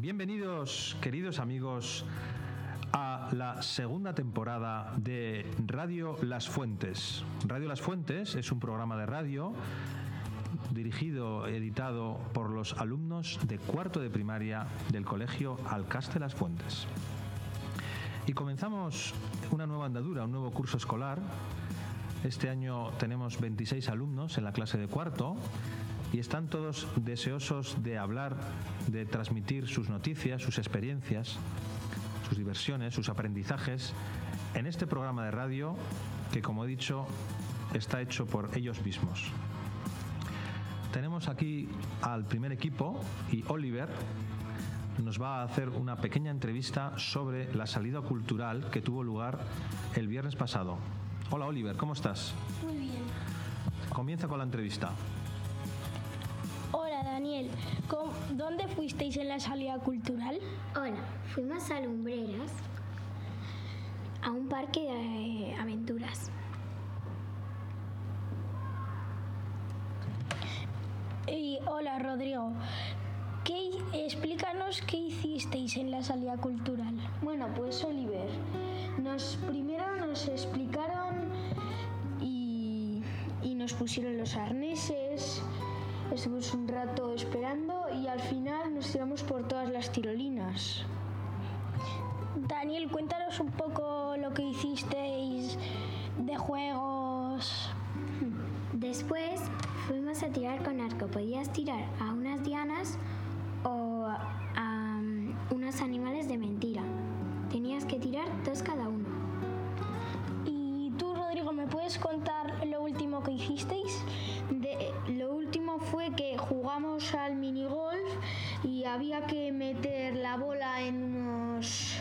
Bienvenidos, queridos amigos, a la segunda temporada de Radio Las Fuentes. Radio Las Fuentes es un programa de radio dirigido, editado por los alumnos de cuarto de primaria del Colegio Alcaste Las Fuentes. Y comenzamos una nueva andadura, un nuevo curso escolar. Este año tenemos 26 alumnos en la clase de cuarto y están todos deseosos de hablar, de transmitir sus noticias, sus experiencias, sus diversiones, sus aprendizajes en este programa de radio que, como he dicho, está hecho por ellos mismos. Tenemos aquí al primer equipo y Oliver nos va a hacer una pequeña entrevista sobre la salida cultural que tuvo lugar el viernes pasado. Hola Oliver, ¿cómo estás? Muy bien. Comienza con la entrevista. Daniel, ¿Cómo- ¿dónde fuisteis en la salida cultural? Hola, fuimos a Lumbreras a un parque de aventuras. Y hola Rodrigo, ¿qué, hi- explícanos qué hicisteis en la salida cultural. Bueno, pues Oliver, nos primero nos explicaron y, y nos pusieron los arneses, estuvimos un rato esperando y al final nos tiramos por todas las tirolinas. Daniel, cuéntanos un poco lo que hicisteis de juegos. Después fuimos a tirar con arco. Podías tirar a unas dianas fue que jugamos al minigolf y había que meter la bola en unos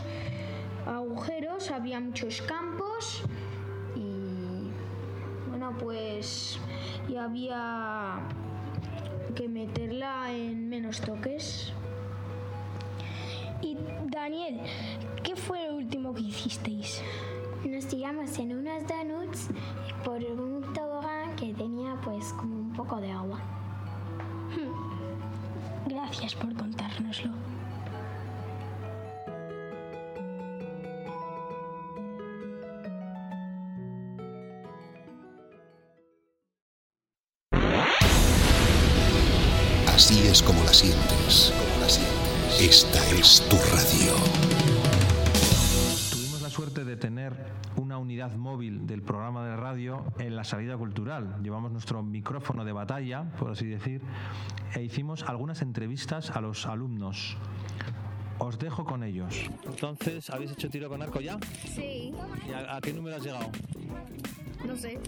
agujeros, había muchos campos y bueno pues y había que meterla en menos toques. Y Daniel, ¿qué fue lo último que hicisteis? Nos tiramos en unos donuts por un tobogán que tenía pues como un poco de agua. Gracias por contárnoslo. Así es como la sientes. Como la sientes. Esta es tu radio. Tuvimos la suerte de tener una unidad móvil del programa de radio en la salida cultural. Llevamos nuestro micrófono de batalla, por así decir, e hicimos algunas entrevistas a los alumnos. Os dejo con ellos. Entonces, ¿habéis hecho tiro con arco ya? Sí, ¿Y a, a qué número has llegado? no sé.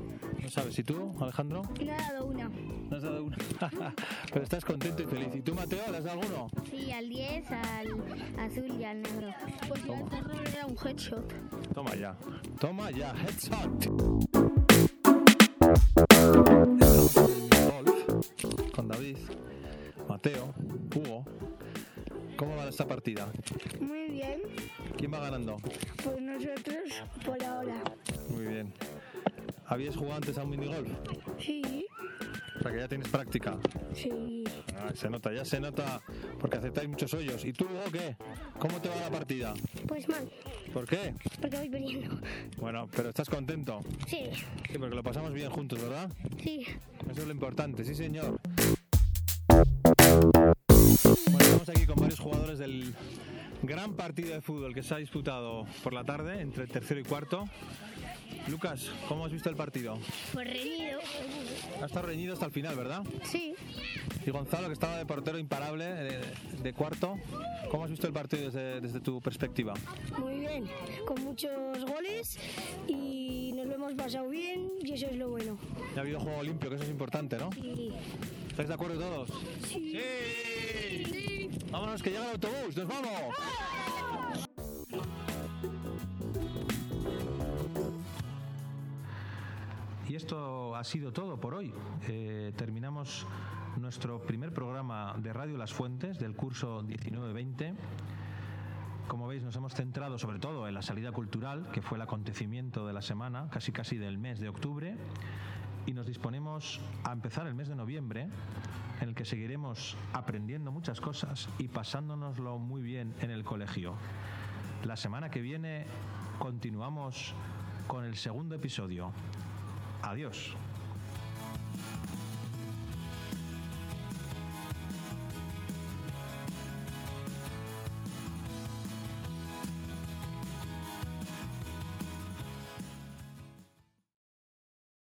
No sabes. ¿Y tú, Alejandro? No he dado una. No has dado uno. Pero estás contento y feliz. ¿Y tú, Mateo, le has dado alguno? Sí, al 10, al azul y al negro. Pues yo al era un headshot. Toma ya. Toma ya. Headshot. Mateo, Hugo. ¿Cómo va esta partida? Muy bien, ¿Quién va ganando? pues nosotros por ahora. Muy bien. ¿Habíais jugado antes a un minigolf? Sí, O sea que ya tienes práctica. sí. Ah, se nota, ya se nota porque aceptáis muchos hoyos. ¿Y tú, Hugo, qué? ¿Cómo te va la partida? Pues mal, ¿Por qué? porque voy perdiendo. Bueno, pero estás contento. Sí, Sí, porque lo pasamos bien juntos, ¿verdad? sí. Eso es lo importante, sí señor. Gran partido de fútbol que se ha disputado por la tarde entre tercero y cuarto. Lucas, ¿cómo has visto el partido? Pues reñido. Ha estado reñido hasta el final, ¿verdad? Sí, Y Gonzalo, que estaba de portero imparable de, de cuarto, ¿cómo has visto el partido desde, desde tu perspectiva? muy bien. Con muchos goles y nos lo hemos pasado bien y eso es lo bueno. Ya ha habido juego limpio, que eso es importante, ¿no? Sí. ¿Estáis de acuerdo todos? ¡Sí! ¡Vámonos, que llega el autobús! ¡Nos vamos! Y esto ha sido todo por hoy. Eh, terminamos nuestro primer programa de Radio Las Fuentes del curso 19-20. Como veis, nos hemos centrado sobre todo en la salida cultural, que fue el acontecimiento de la semana, casi casi del mes de octubre, y nos disponemos a empezar el mes de noviembre en el que seguiremos aprendiendo muchas cosas y pasándonoslo muy bien en el colegio. La semana que viene continuamos con el segundo episodio. Adiós.